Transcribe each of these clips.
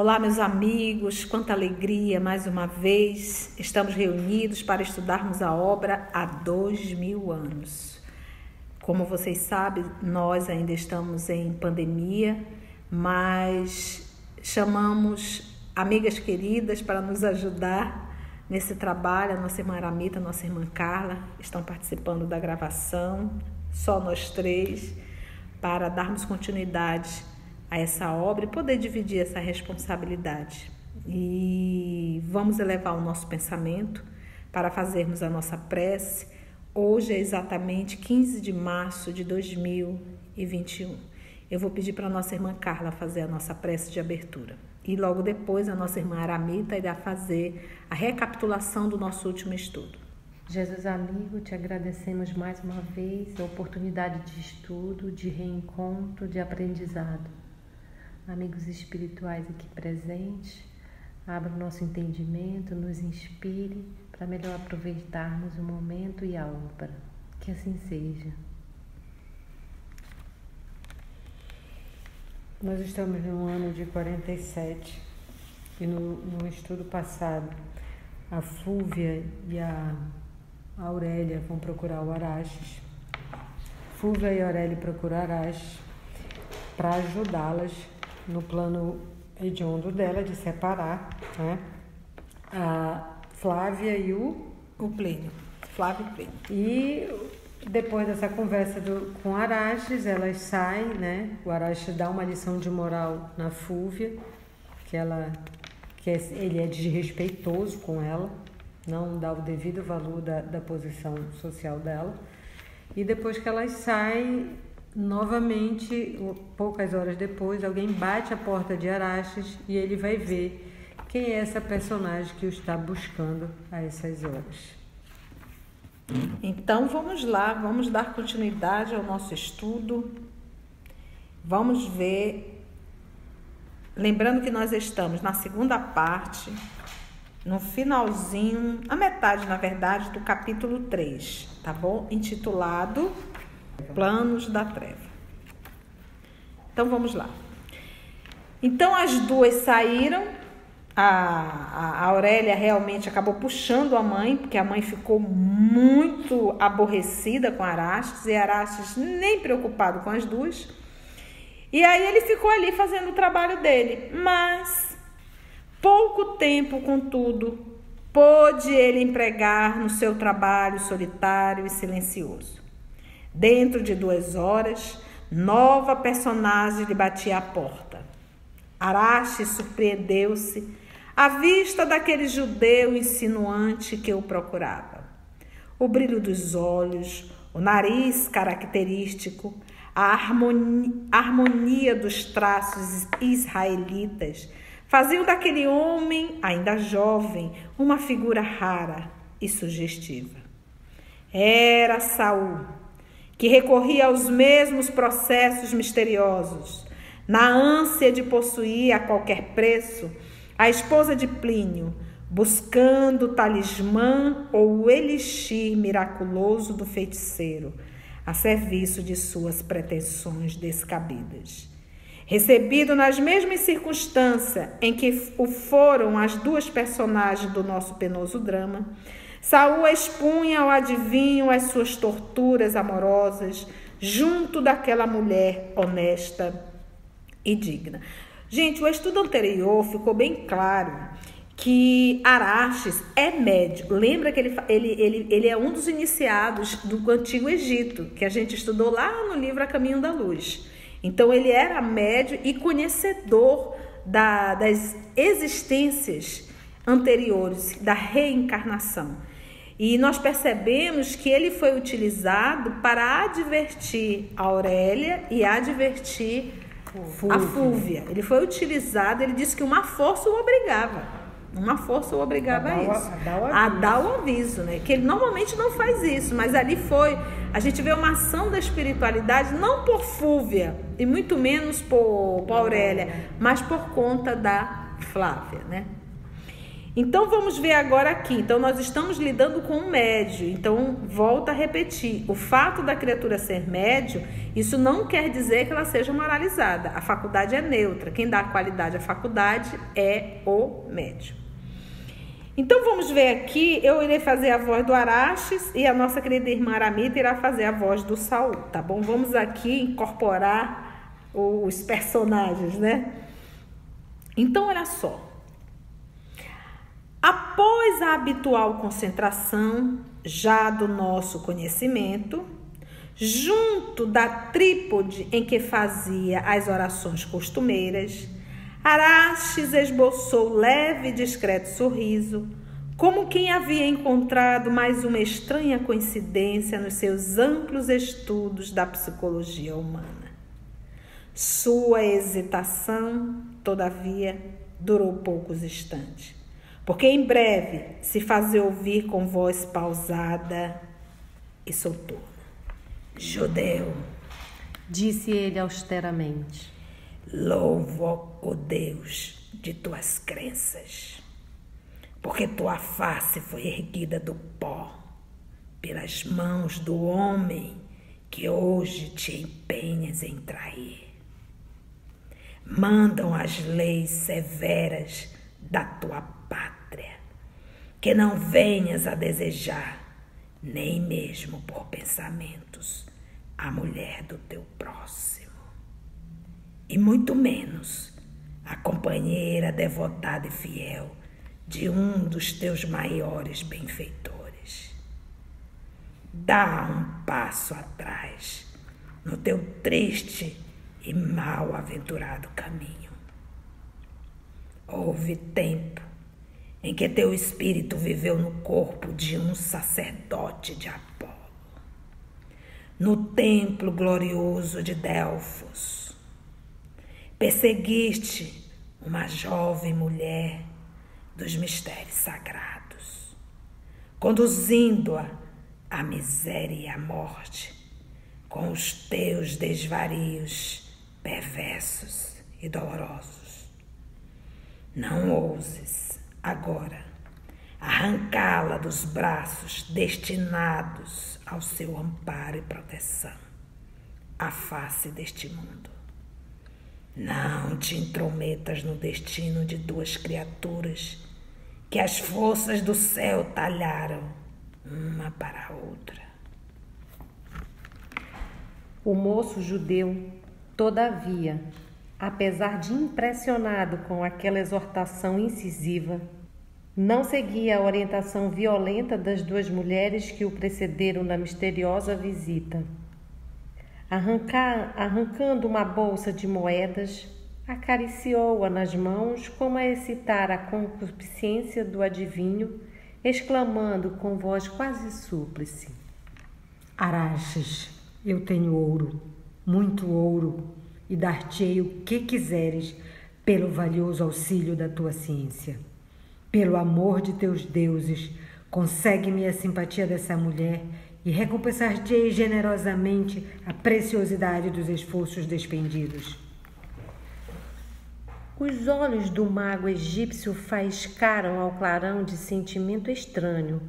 Olá, meus amigos, quanta alegria mais uma vez estamos reunidos para estudarmos a obra há dois mil anos. Como vocês sabem, nós ainda estamos em pandemia, mas chamamos amigas queridas para nos ajudar nesse trabalho. A nossa irmã Aramita, a nossa irmã Carla estão participando da gravação, só nós três, para darmos continuidade a essa obra e poder dividir essa responsabilidade. E vamos elevar o nosso pensamento para fazermos a nossa prece. Hoje é exatamente 15 de março de 2021. Eu vou pedir para a nossa irmã Carla fazer a nossa prece de abertura. E logo depois a nossa irmã Aramita irá fazer a recapitulação do nosso último estudo. Jesus amigo, te agradecemos mais uma vez a oportunidade de estudo, de reencontro, de aprendizado amigos espirituais aqui presentes, abra o nosso entendimento, nos inspire para melhor aproveitarmos o momento e a obra. Que assim seja. Nós estamos no ano de 47 e no, no estudo passado a Fúvia e a Aurélia vão procurar o Araxes. Fúvia e Aurélia procuram Araxes para ajudá-las no plano hediondo dela de separar né, a Flávia e o, o Plínio. Flávio e Plínio. E depois dessa conversa do, com Araxes, elas saem, né? O Araxes dá uma lição de moral na Fúvia, que ela que é, ele é desrespeitoso com ela, não dá o devido valor da, da posição social dela. E depois que elas saem, Novamente, poucas horas depois, alguém bate a porta de Araxes e ele vai ver quem é essa personagem que o está buscando a essas horas. Então vamos lá, vamos dar continuidade ao nosso estudo. Vamos ver. Lembrando que nós estamos na segunda parte, no finalzinho, a metade, na verdade, do capítulo 3, tá bom? Intitulado Planos da treva. Então vamos lá. Então as duas saíram. A, a Aurélia realmente acabou puxando a mãe, porque a mãe ficou muito aborrecida com Arastes e Arastes nem preocupado com as duas. E aí ele ficou ali fazendo o trabalho dele. Mas pouco tempo, contudo, pôde ele empregar no seu trabalho solitário e silencioso. Dentro de duas horas, nova personagem lhe batia à porta. Arache surpreendeu-se à vista daquele judeu insinuante que o procurava. O brilho dos olhos, o nariz característico, a harmonia, harmonia dos traços israelitas faziam daquele homem, ainda jovem, uma figura rara e sugestiva. Era Saul que recorria aos mesmos processos misteriosos, na ânsia de possuir a qualquer preço a esposa de Plínio, buscando o talismã ou o elixir miraculoso do feiticeiro, a serviço de suas pretensões descabidas. Recebido nas mesmas circunstâncias em que o foram as duas personagens do nosso penoso drama, Saul expunha ao adivinho as suas torturas amorosas junto daquela mulher honesta e digna. Gente, o estudo anterior ficou bem claro que Araxes é médico. Lembra que ele, ele, ele, ele é um dos iniciados do Antigo Egito, que a gente estudou lá no livro A Caminho da Luz. Então, ele era médio e conhecedor da, das existências anteriores, da reencarnação. E nós percebemos que ele foi utilizado para advertir a Aurélia e advertir Fúvia. a Fúvia. Ele foi utilizado, ele disse que uma força o obrigava. Uma força o obrigava a, a isso. A, a dar o aviso, né? Que ele normalmente não faz isso, mas ali foi. A gente vê uma ação da espiritualidade, não por Fúvia, e muito menos por, por Aurélia, mas por conta da Flávia, né? Então vamos ver agora aqui. Então nós estamos lidando com um médio. Então volta a repetir. O fato da criatura ser médio, isso não quer dizer que ela seja moralizada. A faculdade é neutra. Quem dá qualidade à faculdade é o médio. Então vamos ver aqui, eu irei fazer a voz do Araches e a nossa querida irmã Aramita irá fazer a voz do Saul, tá bom? Vamos aqui incorporar os personagens, né? Então olha só. Após a habitual concentração já do nosso conhecimento, junto da trípode em que fazia as orações costumeiras, Araxes esboçou leve e discreto sorriso, como quem havia encontrado mais uma estranha coincidência nos seus amplos estudos da psicologia humana. Sua hesitação, todavia, durou poucos instantes porque em breve se fazer ouvir com voz pausada e soturna. Judeu, disse ele austeramente, louvo o Deus de tuas crenças, porque tua face foi erguida do pó pelas mãos do homem que hoje te empenhas em trair. Mandam as leis severas da tua que não venhas a desejar, nem mesmo por pensamentos, a mulher do teu próximo, e muito menos a companheira devotada e fiel de um dos teus maiores benfeitores. Dá um passo atrás no teu triste e mal aventurado caminho. Houve tempo em que teu espírito viveu no corpo de um sacerdote de Apolo, no templo glorioso de Delfos. Perseguiste uma jovem mulher dos mistérios sagrados, conduzindo-a à miséria e à morte com os teus desvarios perversos e dolorosos. Não ouses agora arrancá-la dos braços destinados ao seu amparo e proteção, à face deste mundo. Não te intrometas no destino de duas criaturas que as forças do céu talharam uma para a outra. O moço judeu, todavia, apesar de impressionado com aquela exortação incisiva, não seguia a orientação violenta das duas mulheres que o precederam na misteriosa visita. Arrancar, arrancando uma bolsa de moedas, acariciou-a nas mãos como a excitar a concupiscência do adivinho, exclamando com voz quase súplice: Araxes, eu tenho ouro, muito ouro, e dar-te-ei o que quiseres pelo valioso auxílio da tua ciência. Pelo amor de teus deuses, consegue-me a simpatia dessa mulher e recompensar-te-ei generosamente a preciosidade dos esforços despendidos. Os olhos do mago egípcio faiscaram ao clarão de sentimento estranho,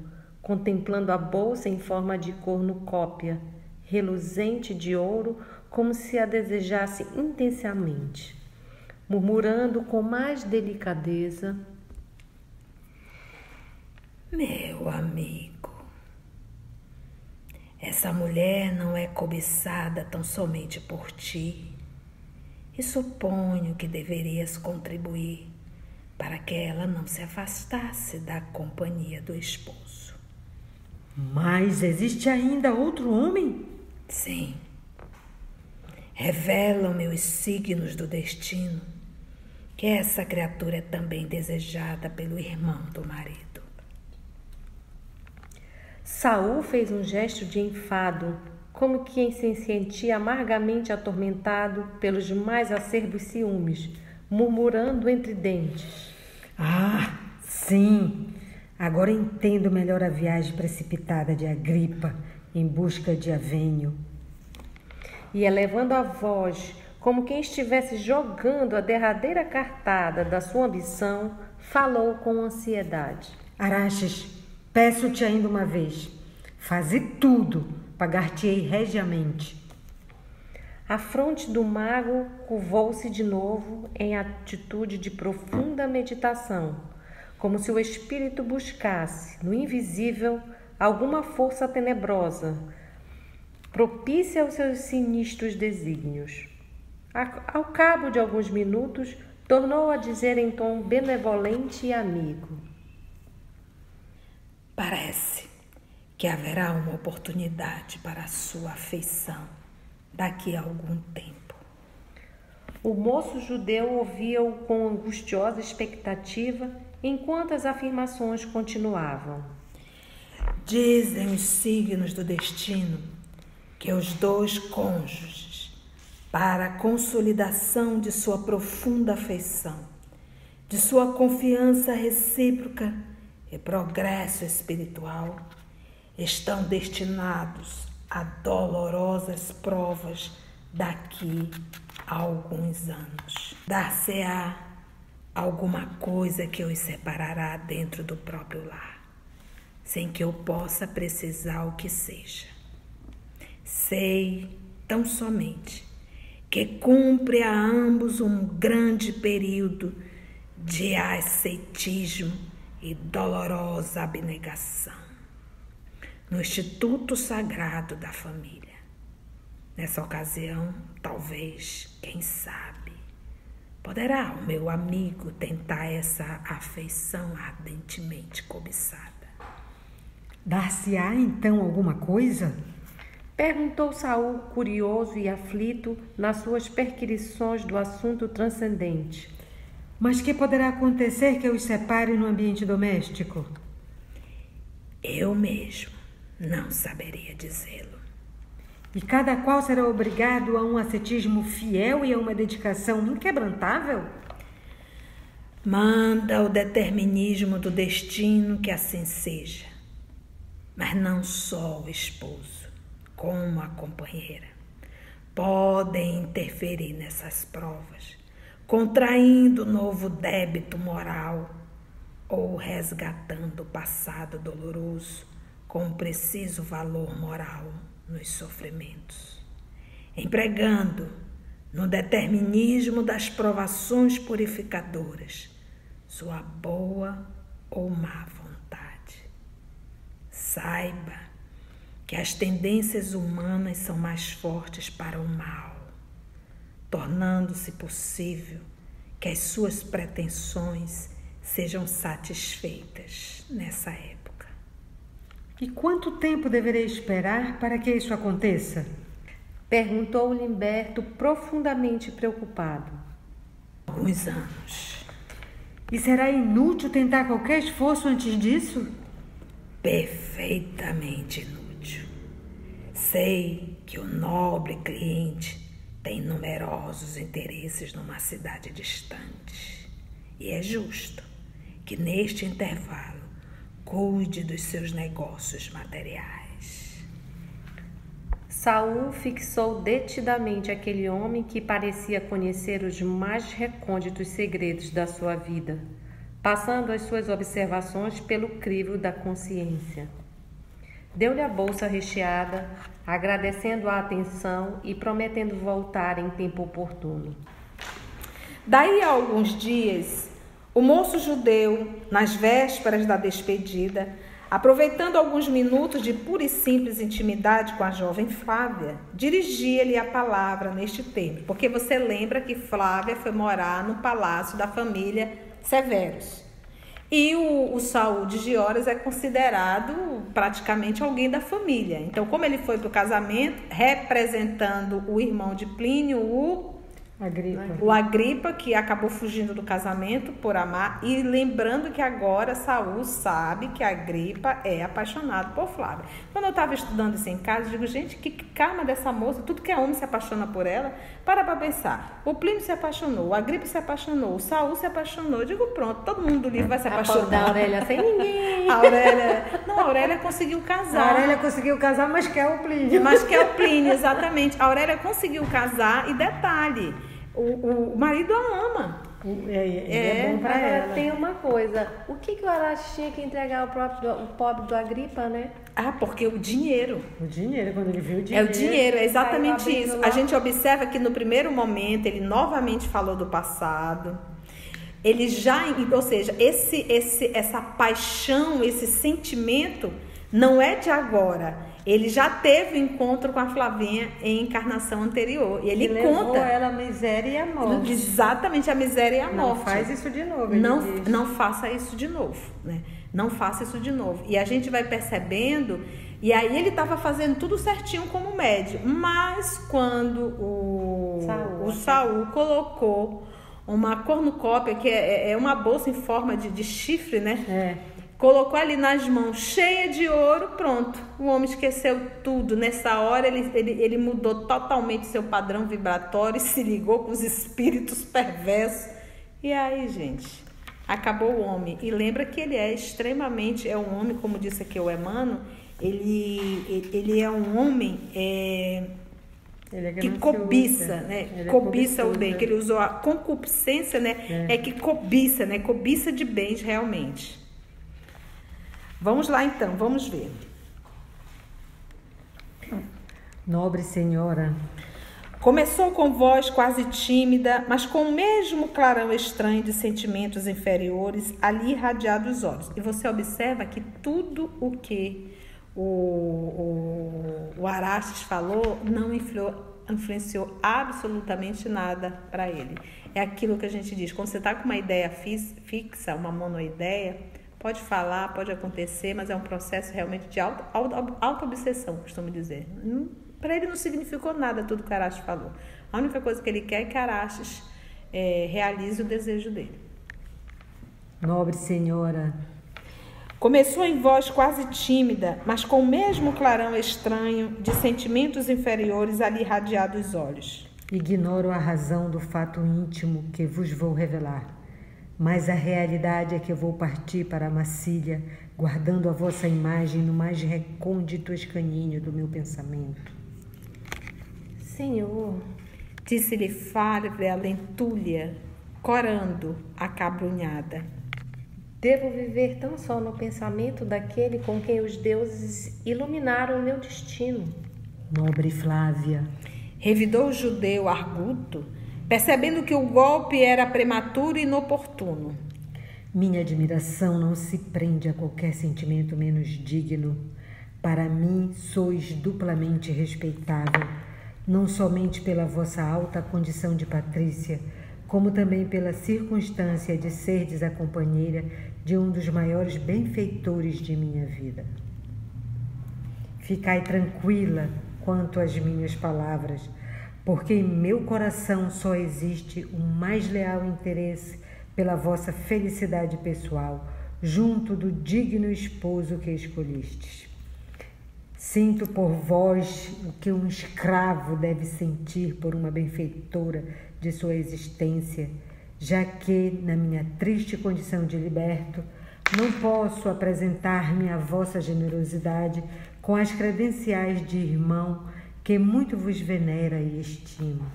contemplando a bolsa em forma de cornucópia, reluzente de ouro, como se a desejasse intensamente. Murmurando com mais delicadeza, meu amigo, essa mulher não é cobiçada tão somente por ti, e suponho que deverias contribuir para que ela não se afastasse da companhia do esposo. Mas existe ainda outro homem? Sim. Revelam-me os signos do destino que essa criatura é também desejada pelo irmão do marido. Saul fez um gesto de enfado, como quem se sentia amargamente atormentado pelos mais acerbos ciúmes, murmurando entre dentes: Ah, sim! Agora entendo melhor a viagem precipitada de Agripa em busca de Avênio. E elevando a voz, como quem estivesse jogando a derradeira cartada da sua ambição, falou com ansiedade. Araxes, peço-te ainda uma vez, faze tudo, pagar-te-ei regiamente. A fronte do mago curvou-se de novo em atitude de profunda meditação, como se o espírito buscasse, no invisível, alguma força tenebrosa, propícia aos seus sinistros desígnios. Ao cabo de alguns minutos, tornou a dizer em tom benevolente e amigo: Parece que haverá uma oportunidade para a sua afeição daqui a algum tempo. O moço judeu ouvia-o com angustiosa expectativa enquanto as afirmações continuavam. Dizem os signos do destino que os dois cônjuges para a consolidação de sua profunda afeição, de sua confiança recíproca e progresso espiritual, estão destinados a dolorosas provas daqui a alguns anos. Dar-se-á alguma coisa que os separará dentro do próprio lar, sem que eu possa precisar o que seja. Sei tão somente que cumpre a ambos um grande período de ascetismo e dolorosa abnegação no Instituto Sagrado da Família. Nessa ocasião, talvez, quem sabe, poderá o meu amigo tentar essa afeição ardentemente cobiçada. Dar-se-á então alguma coisa? Perguntou Saul, curioso e aflito nas suas perquisições do assunto transcendente. Mas que poderá acontecer que os separe no ambiente doméstico? Eu mesmo não saberia dizê-lo. E cada qual será obrigado a um ascetismo fiel e a uma dedicação inquebrantável? Manda o determinismo do destino que assim seja, mas não só o esposo como a companheira podem interferir nessas provas, contraindo novo débito moral ou resgatando o passado doloroso com um preciso valor moral nos sofrimentos, empregando no determinismo das provações purificadoras sua boa ou má vontade. Saiba que as tendências humanas são mais fortes para o mal, tornando-se possível que as suas pretensões sejam satisfeitas nessa época. E quanto tempo deverei esperar para que isso aconteça? Perguntou Limberto, profundamente preocupado. Alguns anos. E será inútil tentar qualquer esforço antes disso? Perfeitamente inútil. Sei que o nobre cliente tem numerosos interesses numa cidade distante e é justo que neste intervalo cuide dos seus negócios materiais. Saul fixou detidamente aquele homem que parecia conhecer os mais recônditos segredos da sua vida, passando as suas observações pelo crivo da consciência. Deu-lhe a bolsa recheada, agradecendo a atenção e prometendo voltar em tempo oportuno. Daí a alguns dias, o moço judeu, nas vésperas da despedida, aproveitando alguns minutos de pura e simples intimidade com a jovem Flávia, dirigia-lhe a palavra neste tempo, porque você lembra que Flávia foi morar no palácio da família Severus. E o, o Saul de Gioras é considerado praticamente alguém da família. Então, como ele foi para o casamento, representando o irmão de Plínio, o Agripa. o Agripa, que acabou fugindo do casamento por amar, e lembrando que agora Saul sabe que Agripa é apaixonado por Flávia. Quando eu estava estudando isso em casa, eu digo, gente, que karma dessa moça, tudo que é homem se apaixona por ela. Para para pensar. O Plínio se apaixonou, o Agripa se apaixonou, o Saul se apaixonou. Eu digo, pronto, todo mundo do livro vai se apaixonar. Da Aurélia sem ninguém. A Aurélia, não, a Aurélia conseguiu casar. A Aurélia conseguiu casar, mas quer o Plínio. Mas quer o Plínio, exatamente. A Aurélia conseguiu casar e detalhe, o, o marido a ama. É, ele é, É, bom pra Agora ela. tem uma coisa. O que, que o tinha que entregar ao próprio o pobre do Agripa, né? Ah, porque o dinheiro. O dinheiro, quando ele viu o É dinheiro. o dinheiro, é exatamente isso. lá. A gente observa que no primeiro momento ele novamente falou do passado. Ele já, ou seja, esse, esse, essa paixão, esse sentimento não é de agora. Ele já teve um encontro com a Flavinha em encarnação anterior. E ele levou conta ela à miséria e à morte. exatamente a miséria e a Não morte. faz isso de novo. não, diz. não faça isso de novo, né? Não faça isso de novo. E a gente vai percebendo, e aí ele estava fazendo tudo certinho como médio, mas quando o Saul, o Saul colocou uma cornucópia, que é, é uma bolsa em forma de, de chifre, né? É. Colocou ali nas mãos cheia de ouro, pronto. O homem esqueceu tudo. Nessa hora ele, ele, ele mudou totalmente seu padrão vibratório e se ligou com os espíritos perversos. E aí, gente, acabou o homem. E lembra que ele é extremamente, é um homem, como disse aqui o Emmanuel, ele, ele- é um homem é, é que cobiça, né? Ele é cobiça o bem, é. que ele usou a concupiscência, né? É. que cobiça, né? Cobiça de bens realmente. Vamos lá então, vamos ver. Nobre senhora, Começou com voz quase tímida, mas com o mesmo clarão estranho de sentimentos inferiores ali irradiado os olhos. E você observa que tudo o que o, o, o Arastes falou não influenciou, influenciou absolutamente nada para ele. É aquilo que a gente diz, quando você está com uma ideia fixa, uma monoideia, pode falar, pode acontecer, mas é um processo realmente de auto- auto- auto-obsessão, costumo dizer. Para ele não significou nada tudo que Arastes falou. A única coisa que ele quer é que Arastes eh, realize o desejo dele. nobre senhora, Começou em voz quase tímida, mas com o mesmo clarão estranho de sentimentos inferiores ali irradiado os olhos. ignoro a razão do fato íntimo que vos vou revelar, mas a realidade é que eu vou partir para a Macília, guardando a vossa imagem no mais recôndito escaninho do meu pensamento. Senhor, Disse-lhe Fávia Lentúlia, corando a cabrunhada. devo viver tão só no pensamento daquele com quem os deuses iluminaram o meu destino. Nobre Flávia, Revidou o judeu arguto, percebendo que o golpe era prematuro e inoportuno. minha admiração não se prende a qualquer sentimento menos digno. Para mim, sois duplamente respeitável, não somente pela vossa alta condição de patrícia, como também pela circunstância de serdes a companheira de um dos maiores benfeitores de minha vida. Ficai tranquila quanto às minhas palavras, porque em meu coração só existe o mais leal interesse pela vossa felicidade pessoal, junto do digno esposo que escolhistes. Sinto por vós o que um escravo deve sentir por uma benfeitora de sua existência, já que, na minha triste condição de liberto, não posso apresentar-me à vossa generosidade com as credenciais de irmão que muito vos venera e estima.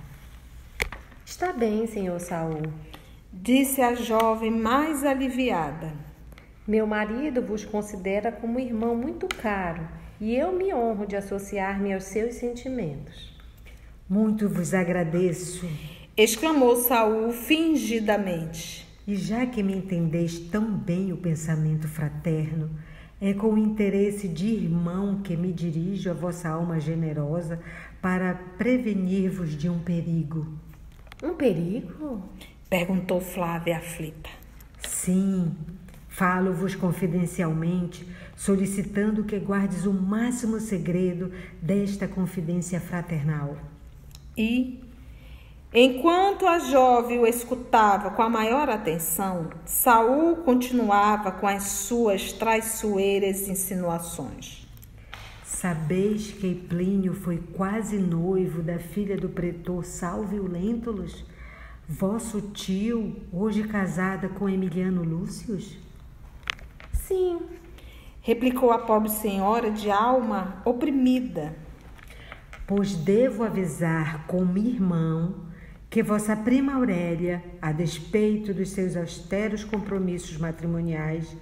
Está bem, senhor Saul. Disse a jovem mais aliviada. Meu marido vos considera como irmão muito caro e eu me honro de associar-me aos seus sentimentos. Muito vos agradeço, Exclamou Saul fingidamente. e já que me entendeis tão bem o pensamento fraterno, é com o interesse de irmão que me dirijo à vossa alma generosa para prevenir-vos de um perigo. Um perigo? Perguntou Flávia aflita. Sim, falo-vos confidencialmente, solicitando que guardes o máximo segredo desta confidência fraternal. E, enquanto a jovem o escutava com a maior atenção, Saul continuava com as suas traiçoeiras insinuações. Sabeis que Plínio foi quase noivo da filha do pretor Salvio Lentulus, vosso tio, hoje casada com Emiliano Lúcius? Sim. Replicou a pobre senhora de alma oprimida. Pois devo avisar como irmão que vossa prima Aurélia, a despeito dos seus austeros compromissos matrimoniais,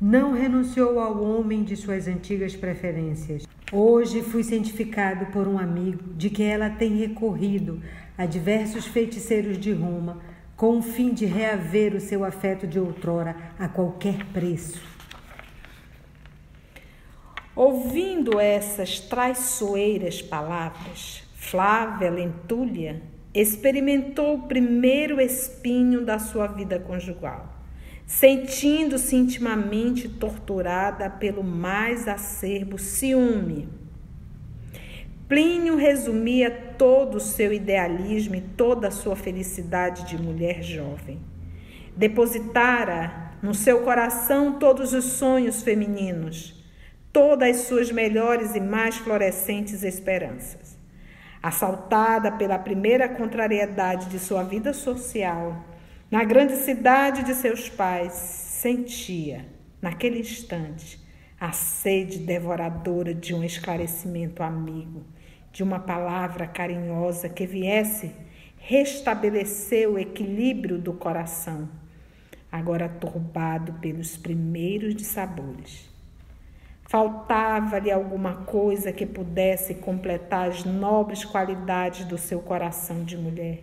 não renunciou ao homem de suas antigas preferências. Hoje fui cientificado por um amigo de que ela tem recorrido a diversos feiticeiros de Roma com o fim de reaver o seu afeto de outrora a qualquer preço. Ouvindo essas traiçoeiras palavras, Flávia Lentúlia experimentou o primeiro espinho da sua vida conjugal, sentindo-se intimamente torturada pelo mais acerbo ciúme. Plínio resumia todo o seu idealismo e toda a sua felicidade de mulher jovem. Depositara no seu coração todos os sonhos femininos todas as suas melhores e mais florescentes esperanças. Assaltada pela primeira contrariedade de sua vida social, na grande cidade de seus pais, sentia, naquele instante, a sede devoradora de um esclarecimento amigo, de uma palavra carinhosa que viesse restabelecer o equilíbrio do coração, agora turbado pelos primeiros dissabores. Faltava-lhe alguma coisa que pudesse completar as nobres qualidades do seu coração de mulher.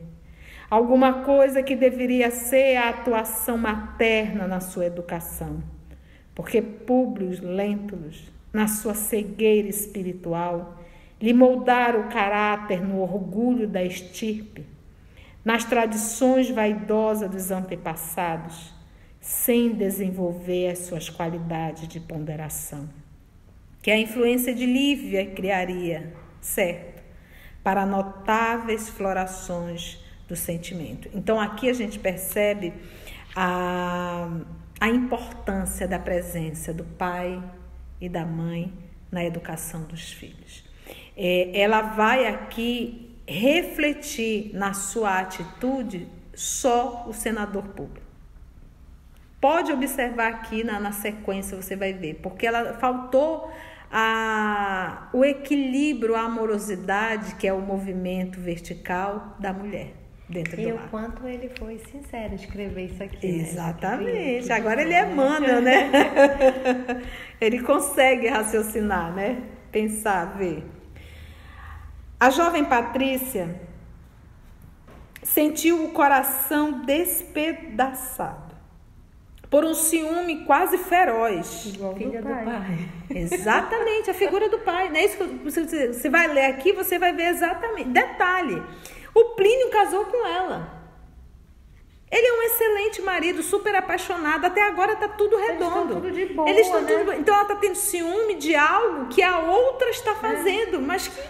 Alguma coisa que deveria ser a atuação materna na sua educação. Porque Públio Lentulus, na sua cegueira espiritual, lhe moldara o caráter no orgulho da estirpe, nas tradições vaidosas dos antepassados, sem desenvolver as suas qualidades de ponderação que a influência de Lívia criaria, certo? Para notáveis florações do sentimento. Então aqui a gente percebe a, a importância da presença do pai e da mãe na educação dos filhos. É, ela vai aqui refletir na sua atitude só o senador público. Pode observar aqui na, na sequência, você vai ver, porque ela faltou a, o equilíbrio, a amorosidade, que é o movimento vertical da mulher dentro e do lar. E o quanto ele foi sincero em escrever isso aqui. Né? Exatamente. Né? Agora ele é Emmanuel, né? ele consegue raciocinar, né? Pensar, ver. A jovem Patrícia sentiu o coração despedaçado por um ciúme quase feroz. Igual Filha do pai. do pai. Exatamente, a figura do pai. Não é isso que você, vai ler aqui, você vai ver exatamente. Detalhe: o Plínio casou com ela. Ele é um excelente marido, super apaixonado. Até agora tá tudo redondo. Eles estão tudo de boa. Eles estão né? tudo Então ela tá tendo ciúme de algo que a outra está é. fazendo, é. mas que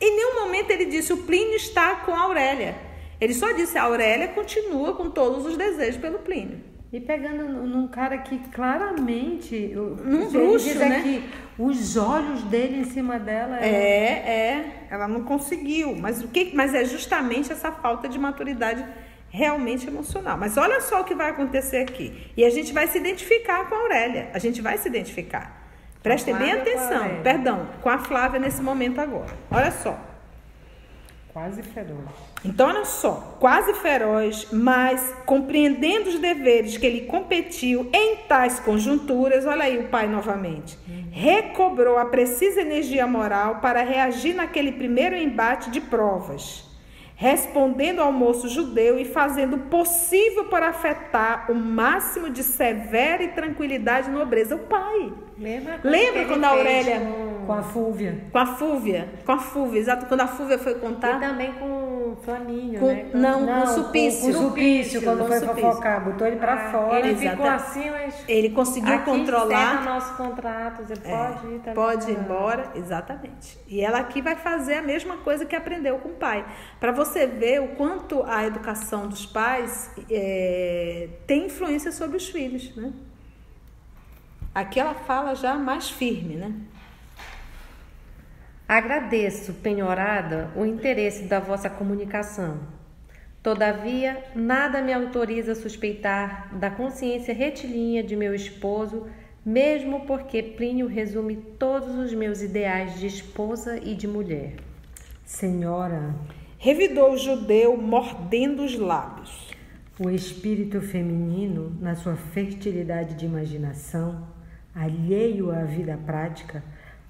em nenhum momento ele disse o Plínio está com a Aurélia. Ele só disse a Aurélia continua com todos os desejos pelo Plínio. E pegando num cara que claramente. Num bruxo, né? Aqui, os olhos dele em cima dela. É, é. Ela não conseguiu. Mas, o que, mas é justamente essa falta de maturidade realmente emocional. Mas olha só o que vai acontecer aqui. E a gente vai se identificar com a Aurélia. A gente vai se identificar. Prestem bem atenção. Perdão, com a Flávia nesse momento agora. Olha só. Quase feroz. Então, olha só, quase feroz, mas compreendendo os deveres que ele competiu em tais conjunturas, olha aí o pai novamente, recobrou a precisa energia moral para reagir naquele primeiro embate de provas, respondendo ao moço judeu e fazendo o possível para afetar o máximo de severa e tranquilidade e nobreza. O pai. Lembra, Lembra quando a Aurélia. Com a Fúvia. Com a Fúvia. Com a Fúvia, exato. Quando a Fúvia foi contar. E também com o Flaminho, com, né? Com... Não, não, com o Supício. Com, com o Supício, quando foi fofocar. Botou ele pra ah, fora. Ele ficou assim, mas. Ele conseguiu aqui controlar. nosso contrato. Você é, pode ir também. Pode ir embora, exatamente. E ela aqui vai fazer a mesma coisa que aprendeu com o pai. Para você ver o quanto a educação dos pais é, tem influência sobre os filhos, né? Aqui ela fala já mais firme, né? Agradeço, penhorada, o interesse da vossa comunicação. Todavia, nada me autoriza a suspeitar da consciência retilínea de meu esposo, mesmo porque Plínio resume todos os meus ideais de esposa e de mulher. Senhora, revidou o judeu, mordendo os lábios. O espírito feminino, na sua fertilidade de imaginação, alheio à vida prática,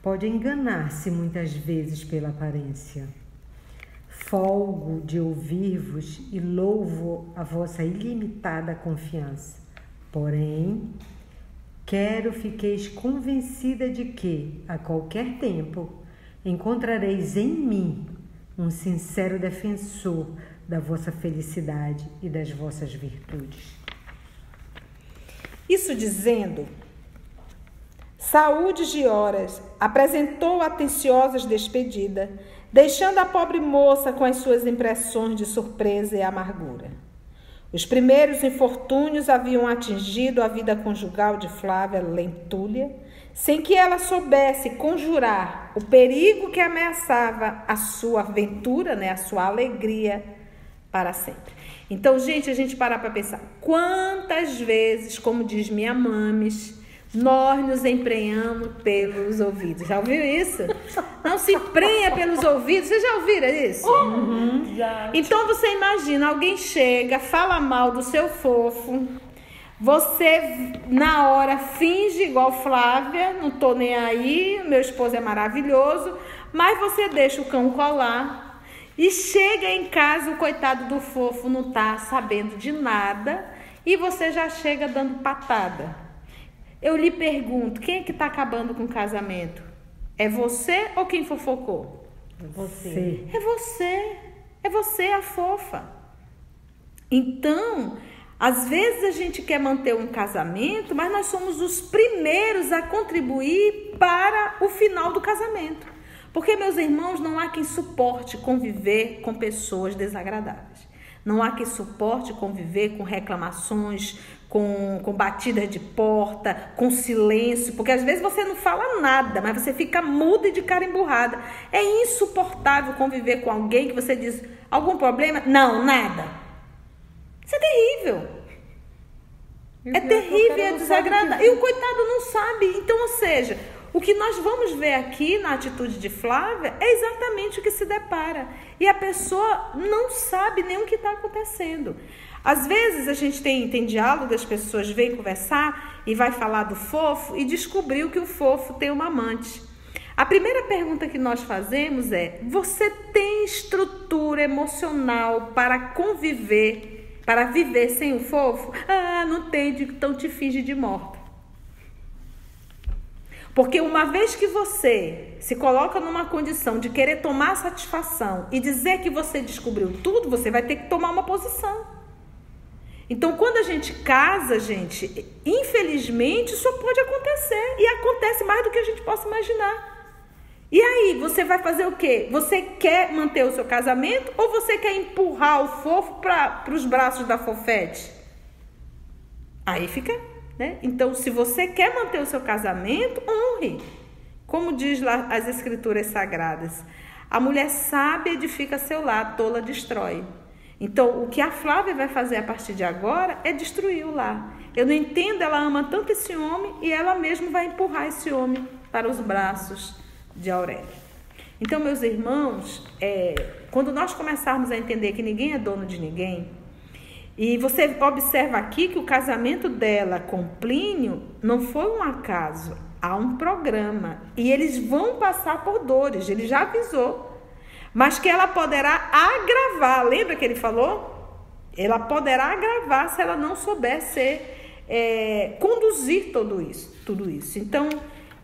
pode enganar-se muitas vezes pela aparência. Folgo de ouvir-vos e louvo a vossa ilimitada confiança. Porém, quero fiqueis convencida de que, a qualquer tempo, encontrareis em mim um sincero defensor da vossa felicidade e das vossas virtudes. Isso dizendo, Saúde de horas apresentou atenciosas despedida, deixando a pobre moça com as suas impressões de surpresa e amargura. Os primeiros infortúnios haviam atingido a vida conjugal de Flávia Lentúlia, sem que ela soubesse conjurar o perigo que ameaçava a sua aventura, né, a sua alegria para sempre. Então, gente, a gente parar para pensar quantas vezes, como diz minha mames, nós nos emprenhamos pelos ouvidos. Já ouviu isso? Não se emprenha pelos ouvidos. Vocês já ouviram isso? Uhum. Então você imagina, alguém chega, fala mal do seu fofo. Você, na hora, finge igual Flávia, não tô nem aí, meu esposo é maravilhoso, mas você deixa o cão colar e chega em casa, o coitado do fofo não tá sabendo de nada e você já chega dando patada. Eu lhe pergunto, quem é que está acabando com o casamento? É você ou quem fofocou? Você. É você. É você a fofa. Então, às vezes a gente quer manter um casamento, mas nós somos os primeiros a contribuir para o final do casamento. Porque, meus irmãos, não há quem suporte conviver com pessoas desagradáveis. Não há quem suporte conviver com reclamações, com, com batida de porta, com silêncio, porque às vezes você não fala nada, mas você fica muda e de cara emburrada. É insuportável conviver com alguém que você diz: algum problema? Não, nada. Isso é terrível. É terrível, é desagradável. E o coitado não sabe. Então, ou seja, o que nós vamos ver aqui na atitude de Flávia é exatamente o que se depara. E a pessoa não sabe nem o que está acontecendo. Às vezes a gente tem, tem diálogo, as pessoas vêm conversar e vai falar do fofo e descobriu que o fofo tem uma amante. A primeira pergunta que nós fazemos é: você tem estrutura emocional para conviver, para viver sem o fofo? Ah, não tem, então te finge de morta. Porque uma vez que você se coloca numa condição de querer tomar satisfação e dizer que você descobriu tudo, você vai ter que tomar uma posição. Então, quando a gente casa, gente, infelizmente isso pode acontecer e acontece mais do que a gente possa imaginar. E aí, você vai fazer o quê? Você quer manter o seu casamento ou você quer empurrar o fofo para os braços da fofete? Aí fica, né? Então, se você quer manter o seu casamento, honre. Como diz lá as escrituras sagradas, a mulher sábia edifica seu lar, tola destrói. Então, o que a Flávia vai fazer a partir de agora é destruir o lar. Eu não entendo, ela ama tanto esse homem e ela mesma vai empurrar esse homem para os braços de Aurélia. Então, meus irmãos, é, quando nós começarmos a entender que ninguém é dono de ninguém, e você observa aqui que o casamento dela com Plínio não foi um acaso, há um programa. E eles vão passar por dores, ele já avisou mas que ela poderá agravar. Lembra que ele falou? Ela poderá agravar se ela não souber ser, é, conduzir tudo isso, tudo isso. Então,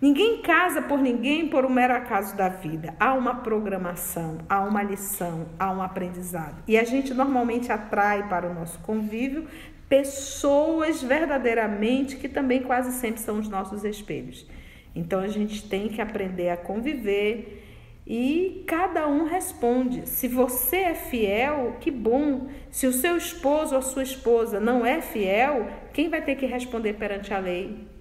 ninguém casa por ninguém por um mero acaso da vida. Há uma programação, há uma lição, há um aprendizado. E a gente normalmente atrai para o nosso convívio pessoas verdadeiramente que também quase sempre são os nossos espelhos. Então a gente tem que aprender a conviver e cada um responde. Se você é fiel, que bom. Se o seu esposo ou a sua esposa não é fiel, quem vai ter que responder perante a lei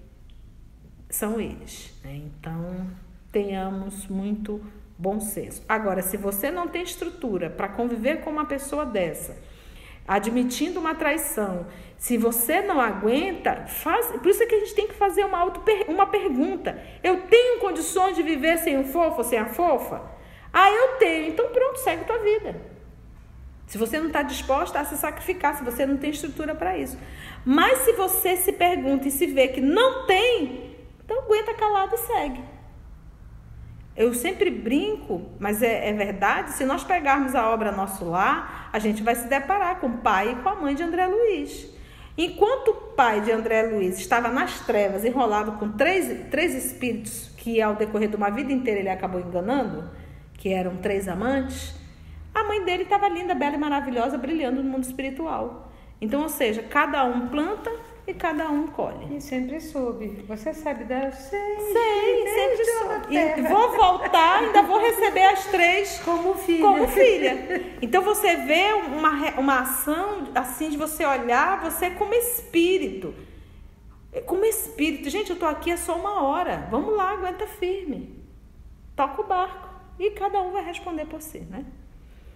são eles. Né? Então, tenhamos muito bom senso. Agora, se você não tem estrutura para conviver com uma pessoa dessa, admitindo uma traição, se você não aguenta, faz. Por isso é que a gente tem que fazer uma, auto, uma pergunta. Eu tenho condições de viver sem o fofo sem a fofa? Ah, eu tenho. Então pronto, segue tua vida. Se você não está disposta a se sacrificar, se você não tem estrutura para isso. Mas se você se pergunta e se vê que não tem, então aguenta calado e segue. Eu sempre brinco, mas é, é, verdade, se nós pegarmos a obra Nosso Lar, a gente vai se deparar com o pai e com a mãe de André Luiz. Enquanto o pai de André Luiz estava nas trevas, enrolado com três, três espíritos, que ao decorrer de uma vida inteira ele acabou enganando, que eram três amantes, a mãe dele estava linda, bela e maravilhosa, brilhando no mundo espiritual. Então, ou seja, cada um planta e cada um colhe. E sempre soube. Você sabe dela? Sei. Sei, sempre soube. E vou voltar, ainda vou receber as três como filha. Como filha. Então você vê uma, uma ação assim de você olhar você como espírito. Como espírito. Gente, eu tô aqui é só uma hora. Vamos lá, aguenta firme. Toca o barco. E cada um vai responder por si, né?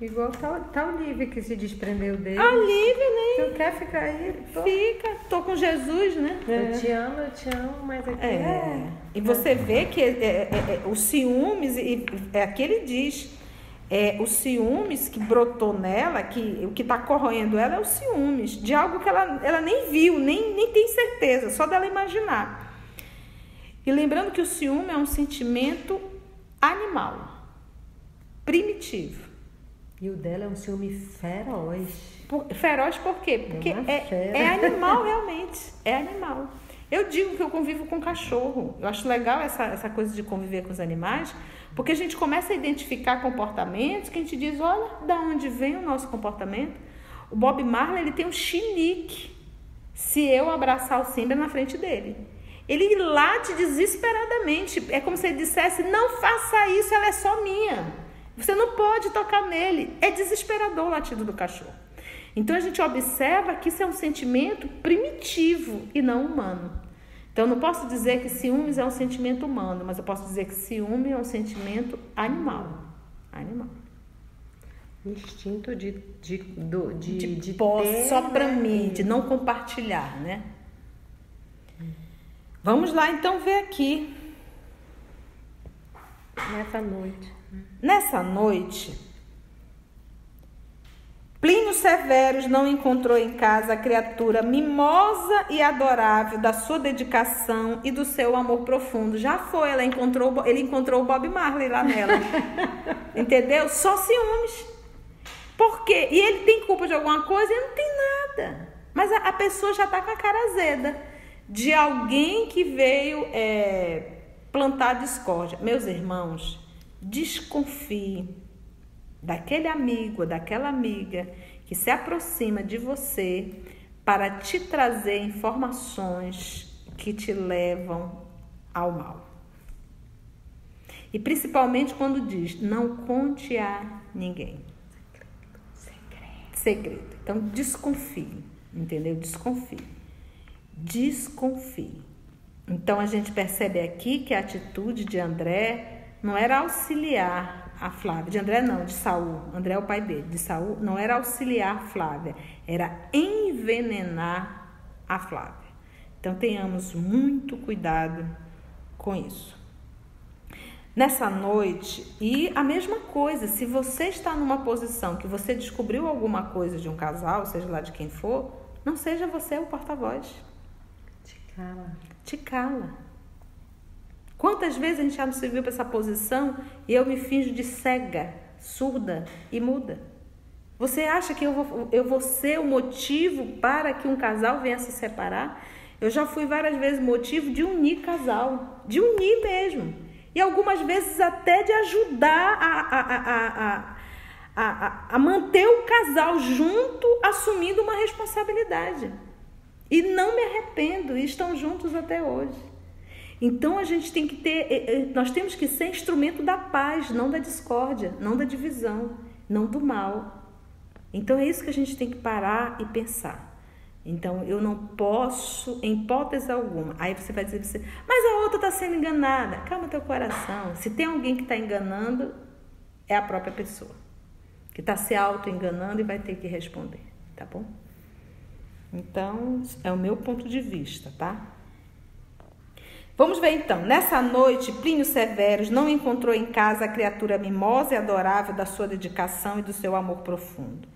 Igual tá, tá o Lívia que se desprendeu dele. A Lívia, né? Tu quer ficar aí? Tô. Fica. Tô com Jesus, né? É. Eu te amo, eu te amo, mas aqui é. é. E você vê que é, é, é, os ciúmes, e, é aquele diz, é, os ciúmes que brotou nela, que o que está corroendo ela é os ciúmes, de algo que ela, ela nem viu, nem, nem tem certeza, só dela imaginar. E lembrando que o ciúme é um sentimento animal, primitivo. E o dela é um ciúme feroz. Por, feroz por quê? Porque é, é, é, animal realmente. É animal. Eu digo que eu convivo com cachorro. Eu acho legal essa, essa coisa de conviver com os animais, porque a gente começa a identificar comportamentos que a gente diz, olha, da onde vem o nosso comportamento. O Bob Marley ele tem um chinique se eu abraçar o Simba na frente dele. Ele late desesperadamente. É como se ele dissesse: não faça isso, ela é só minha. Você não pode tocar nele. É desesperador o latido do cachorro. Então a gente observa que isso é um sentimento primitivo e não humano. Então eu não posso dizer que ciúmes é um sentimento humano, mas eu posso dizer que ciúme é um sentimento animal. Animal. Instinto de, de, do, de, de, de ter, só para né? mim, de não compartilhar, né? Vamos lá então ver aqui. Nessa noite. Nessa noite, Plínio Severus não encontrou em casa a criatura mimosa e adorável da sua dedicação e do seu amor profundo. Já foi, ela encontrou, ele encontrou o Bob Marley lá nela. Entendeu? Só ciúmes. Por quê? E ele tem culpa de alguma coisa? Ele não tem nada. Mas a, a pessoa já está com a cara azeda de alguém que veio é, plantar discórdia. Meus irmãos, desconfie daquele amigo, daquela amiga que se aproxima de você para te trazer informações que te levam ao mal. E principalmente quando diz: não conte a ninguém. Segredo. Segredo. Então desconfie, entendeu? Desconfie. Desconfie. Então a gente percebe aqui que a atitude de André não era auxiliar a Flávia, de André não, de Saul. André é o pai dele, de Saul, não era auxiliar a Flávia, era envenenar a Flávia. Então tenhamos muito cuidado com isso. Nessa noite, e a mesma coisa, se você está numa posição que você descobriu alguma coisa de um casal, seja lá de quem for, não seja você o porta-voz. Te cala. Te cala. Quantas vezes a gente já não se viu para essa posição e eu me finjo de cega, surda e muda? Você acha que eu vou, eu vou ser o motivo para que um casal venha se separar? Eu já fui várias vezes motivo de unir casal, de unir mesmo. E algumas vezes até de ajudar a, a, a, a, a manter o casal junto, assumindo uma responsabilidade. E não me arrependo, e estão juntos até hoje. Então a gente tem que ter, eh, eh, nós temos que ser instrumento da paz, não da discórdia, não da divisão, não do mal. Então é isso que a gente tem que parar e pensar. Então eu não posso, em hipótese alguma. Aí você vai dizer, você, mas a outra está sendo enganada. Calma teu coração. Se tem alguém que está enganando, é a própria pessoa que está se auto-enganando e vai ter que responder, tá bom? Então é o meu ponto de vista, tá? Vamos ver então. Nessa noite, Plínio Severus não encontrou em casa a criatura mimosa e adorável da sua dedicação e do seu amor profundo.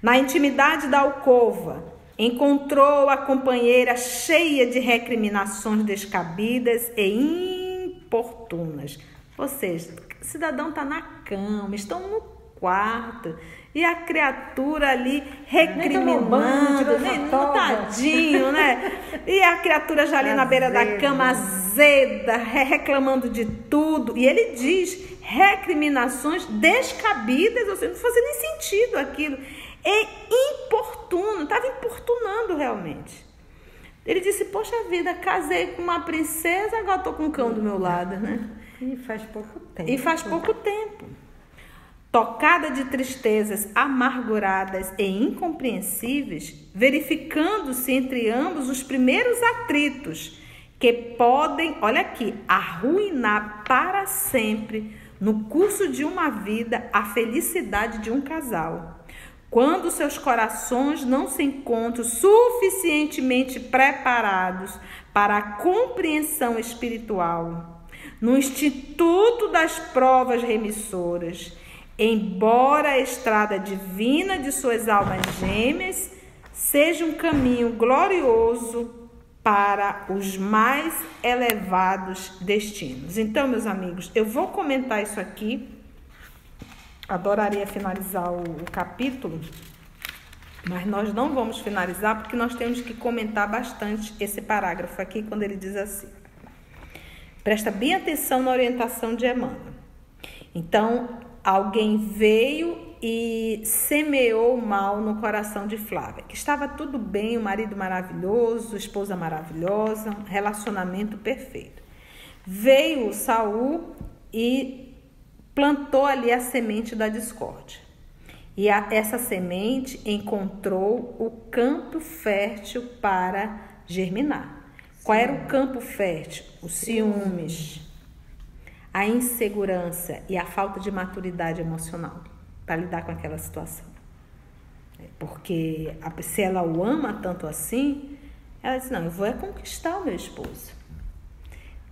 Na intimidade da alcova, encontrou a companheira cheia de recriminações descabidas e importunas. Ou seja, o cidadão está na cama, estão no quarto, e a criatura ali recriminando, nem tadinho, né? E a criatura já ali na beira da cama, azeda, reclamando de tudo. E ele diz recriminações descabidas, ou seja, não fazia nem sentido aquilo. É importuno, estava importunando realmente. Ele disse: Poxa vida, casei com uma princesa, agora estou com um cão do meu lado, né? E faz pouco tempo. E faz pouco tempo tocada de tristezas amarguradas e incompreensíveis, verificando-se entre ambos os primeiros atritos que podem, olha aqui, arruinar para sempre no curso de uma vida a felicidade de um casal. Quando seus corações não se encontram suficientemente preparados para a compreensão espiritual, no instituto das provas remissoras, embora a estrada divina de suas almas gêmeas seja um caminho glorioso para os mais elevados destinos. Então, meus amigos, eu vou comentar isso aqui. Adoraria finalizar o, capítulo, mas nós não vamos finalizar porque nós temos que comentar bastante esse parágrafo aqui quando ele diz assim. Presta bem atenção na orientação de Emmanuel. Então, alguém veio e semeou mal no coração de Flávia, que estava tudo bem, o marido maravilhoso, esposa maravilhosa, relacionamento perfeito. Veio Saul e plantou ali a semente da discórdia. E a, essa semente encontrou o campo fértil para germinar. Qual era o campo fértil? Os ciúmes a insegurança e a falta de maturidade emocional para lidar com aquela situação. É, porque se ela o ama tanto assim, ela diz: Não, eu vou é conquistar o meu esposo.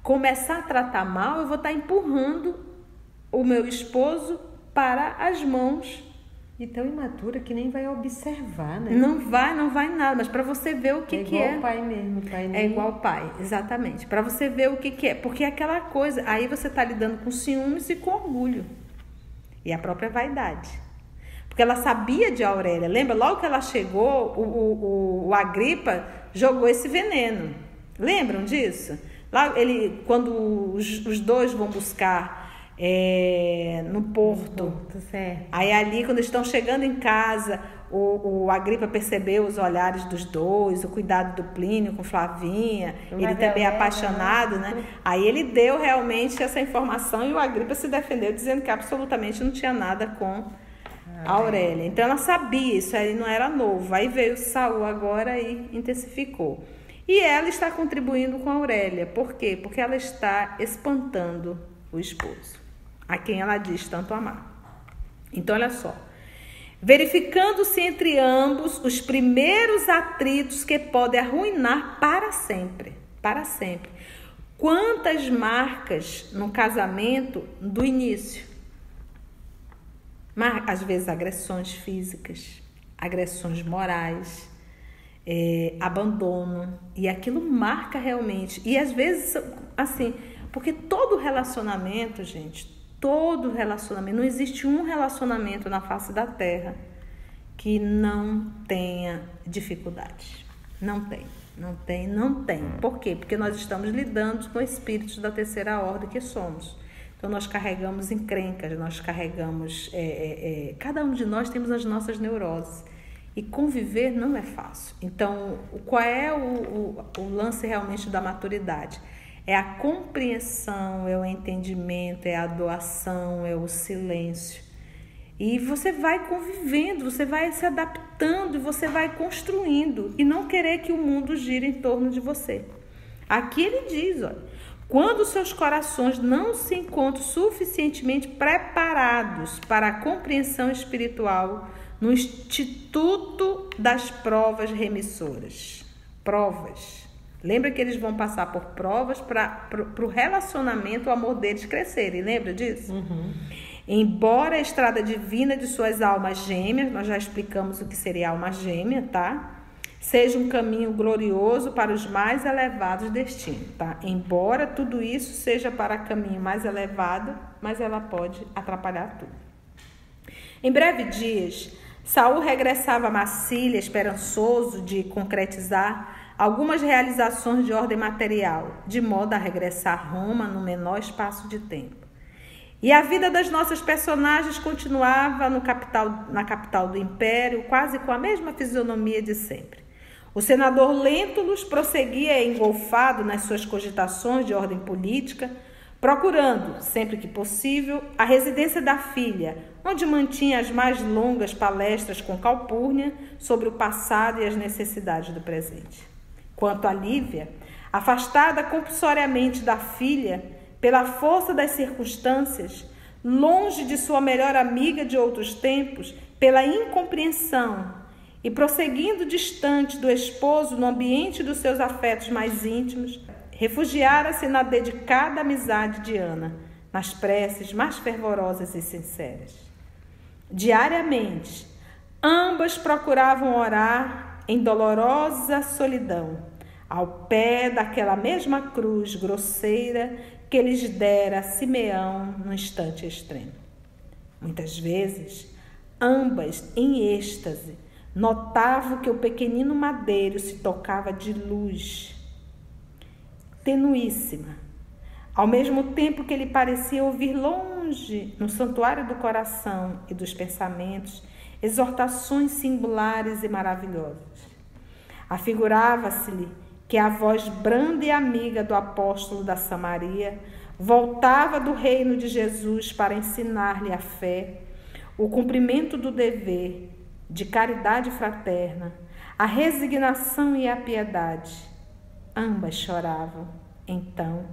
Começar a tratar mal, eu vou estar empurrando o meu esposo para as mãos e tão imatura que nem vai observar, né? Não vai, não vai nada, mas para você ver o que é que é. igual o pai mesmo, pai É igual o pai, exatamente. Para você ver o que que é, porque é aquela coisa, aí você tá lidando com ciúmes e com orgulho. E a própria vaidade. Porque ela sabia de Aurélia, lembra? Logo que ela chegou, o, o, o Agripa jogou esse veneno. Lembram disso? Lá ele, quando os, os dois vão buscar é, no porto. Porto. Aí ali, quando estão chegando em casa, o, o Agripa percebeu os olhares dos dois, o cuidado do Plínio com Flavinha, ele também é apaixonado, né? Aí ele deu realmente essa informação e o Agripa se defendeu dizendo que absolutamente não tinha nada com a Aurélia. Então ela sabia, isso aí não era novo. Aí veio Saul agora e intensificou. E ela está contribuindo com a Aurélia. Por quê? Porque ela está espantando o esposo a quem ela diz tanto amar. Então, olha só. Verificando-se entre ambos os primeiros atritos que podem arruinar para sempre. Para sempre. Quantas marcas no casamento do início? Às vezes agressões físicas, agressões morais, é, abandono. E aquilo marca realmente. E às vezes, assim, porque todo relacionamento, gente, todo relacionamento, não existe um relacionamento na face da terra que não tenha dificuldades. Não tem, não tem, não tem. Por quê? Porque nós estamos lidando com espíritos da terceira ordem que somos. Então nós carregamos encrencas, nós carregamos. É, é, é, cada um de nós temos as nossas neuroses. E conviver não é fácil. Então, qual é o, o, o lance realmente da maturidade? É a compreensão, é o entendimento, é a doação, é o silêncio. E você vai convivendo, você vai se adaptando, você vai construindo e não querer que o mundo gire em torno de você. Aqui ele diz, olha, quando seus corações não se encontram suficientemente preparados para a compreensão espiritual no instituto das provas remissoras. Provas. Lembra que eles vão passar por provas para o relacionamento, o amor deles crescerem. Lembra disso? Uhum. Embora a estrada divina de suas almas gêmeas, nós já explicamos o que seria alma gêmea, tá? Seja um caminho glorioso para os mais elevados destinos, tá? Embora tudo isso seja para caminho mais elevado, mas ela pode atrapalhar tudo. Em breve dias, Saul regressava a Massília, esperançoso de concretizar algumas realizações de ordem material, de modo a regressar a Roma no menor espaço de tempo. E a vida das nossas personagens continuava capital, na capital do império, quase com a mesma fisionomia de sempre. O senador Lentulus prosseguia engolfado nas suas cogitações de ordem política, procurando, sempre que possível, a residência da filha, onde mantinha as mais longas palestras com Calpurnia sobre o passado e as necessidades do presente. Quanto a Lívia, afastada compulsoriamente da filha, pela força das circunstâncias, longe de sua melhor amiga de outros tempos, pela incompreensão e prosseguindo distante do esposo no ambiente dos seus afetos mais íntimos, refugiara-se na dedicada amizade de Ana, nas preces mais fervorosas e sinceras. Diariamente, ambas procuravam orar em dolorosa solidão, ao pé daquela mesma cruz grosseira que lhes dera Simeão no instante extremo. Muitas vezes, ambas em êxtase, notavam que o pequenino madeiro se tocava de luz tenuíssima, ao mesmo tempo que ele parecia ouvir longe, no santuário do coração e dos pensamentos, exortações singulares e maravilhosas. Afigurava-se-lhe que a voz branda e amiga do apóstolo da Samaria voltava do reino de Jesus para ensinar-lhe a fé, o cumprimento do dever, de caridade fraterna, a resignação e a piedade. Ambas choravam, então,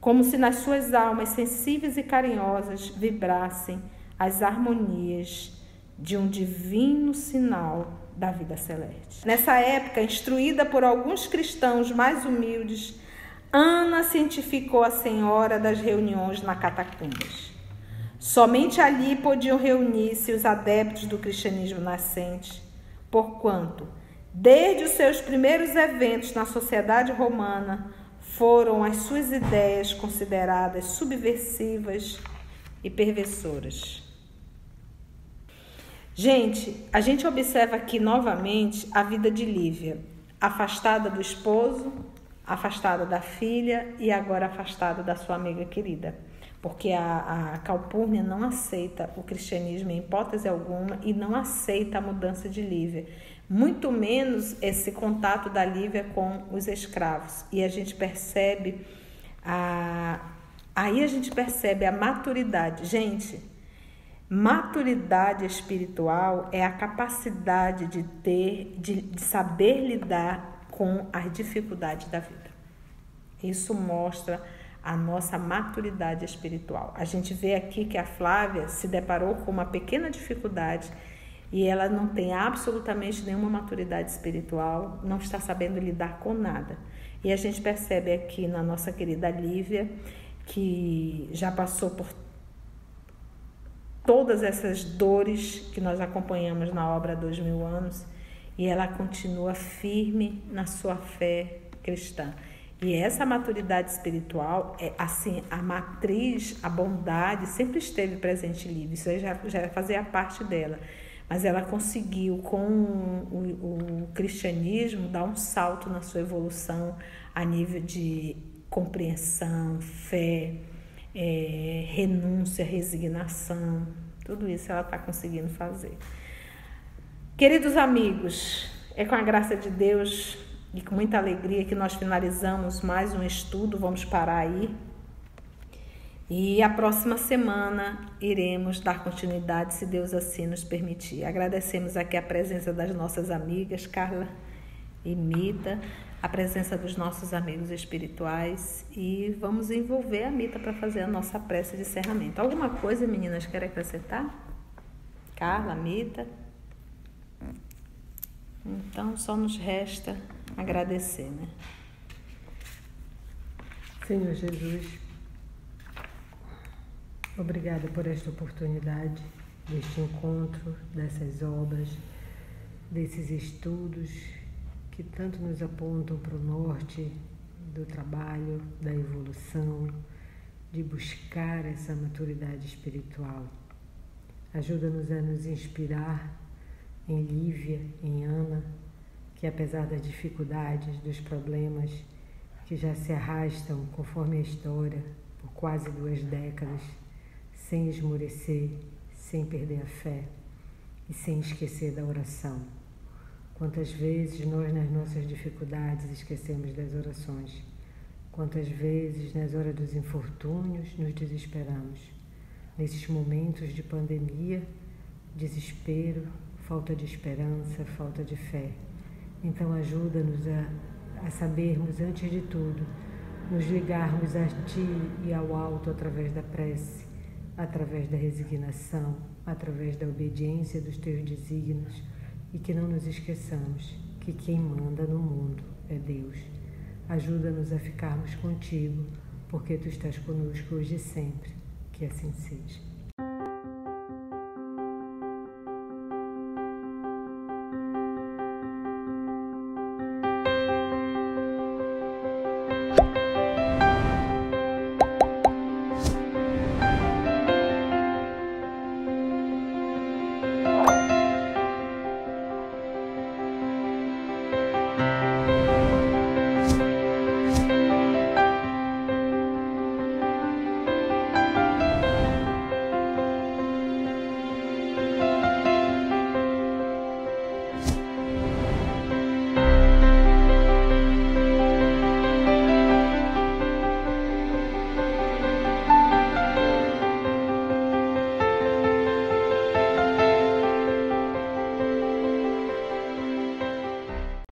como se nas suas almas sensíveis e carinhosas vibrassem as harmonias de um divino sinal da vida celeste. Nessa época, instruída por alguns cristãos mais humildes, Ana cientificou a senhora das reuniões na catacumbas. Somente ali podiam reunir-se os adeptos do cristianismo nascente, porquanto, desde os seus primeiros eventos na sociedade romana, foram as suas ideias consideradas subversivas e perversoras. Gente, a gente observa aqui novamente a vida de Lívia, afastada do esposo, afastada da filha e agora afastada da sua amiga querida. Porque a, a Calpurnia não aceita o cristianismo em hipótese alguma e não aceita a mudança de Lívia. Muito menos esse contato da Lívia com os escravos. E a gente percebe a. Aí a gente percebe a maturidade. Gente, Maturidade espiritual é a capacidade de ter, de, de saber lidar com as dificuldades da vida. Isso mostra a nossa maturidade espiritual. A gente vê aqui que a Flávia se deparou com uma pequena dificuldade e ela não tem absolutamente nenhuma maturidade espiritual, não está sabendo lidar com nada. E a gente percebe aqui na nossa querida Lívia que já passou por todas essas dores que nós acompanhamos na obra há dois mil anos e ela continua firme na sua fé cristã. E essa maturidade espiritual, é assim, a matriz, a bondade sempre esteve presente Lívia, isso já, já fazia parte dela. Mas ela conseguiu, com o, o cristianismo, dar um salto na sua evolução a nível de compreensão, fé, é, renúncia, resignação, tudo isso ela está conseguindo fazer. Queridos amigos, é com a graça de Deus e com muita alegria que nós finalizamos mais um estudo. Vamos parar aí. E a próxima semana iremos dar continuidade, se Deus assim nos permitir. Agradecemos aqui a presença das nossas amigas, Carla e Mita a presença dos nossos amigos espirituais e vamos envolver a Mita para fazer a nossa prece de encerramento. Alguma coisa, meninas, querem acrescentar? Carla, Mita? Então só nos resta agradecer, né? Senhor Jesus, Obrigada por esta oportunidade, deste encontro, dessas obras, desses estudos que tanto nos apontam para o norte do trabalho, da evolução, de buscar essa maturidade espiritual. Ajuda-nos a nos inspirar em Lívia, em Ana, que apesar das dificuldades, dos problemas que já se arrastam conforme a história por quase duas décadas, sem esmorecer, sem perder a fé e sem esquecer da oração. Quantas vezes nós, nas nossas dificuldades, esquecemos das orações? Quantas vezes, nas horas dos infortúnios, nos desesperamos? Nesses momentos de pandemia, desespero, falta de esperança, falta de fé. Então, ajuda-nos a, a sabermos, antes de tudo, nos ligarmos a Ti e ao alto através da prece, através da resignação, através da obediência dos Teus desígnios e que não nos esqueçamos que quem manda no mundo é Deus. Ajuda-nos a ficarmos contigo, porque Tu estás conosco hoje e sempre. Que assim seja.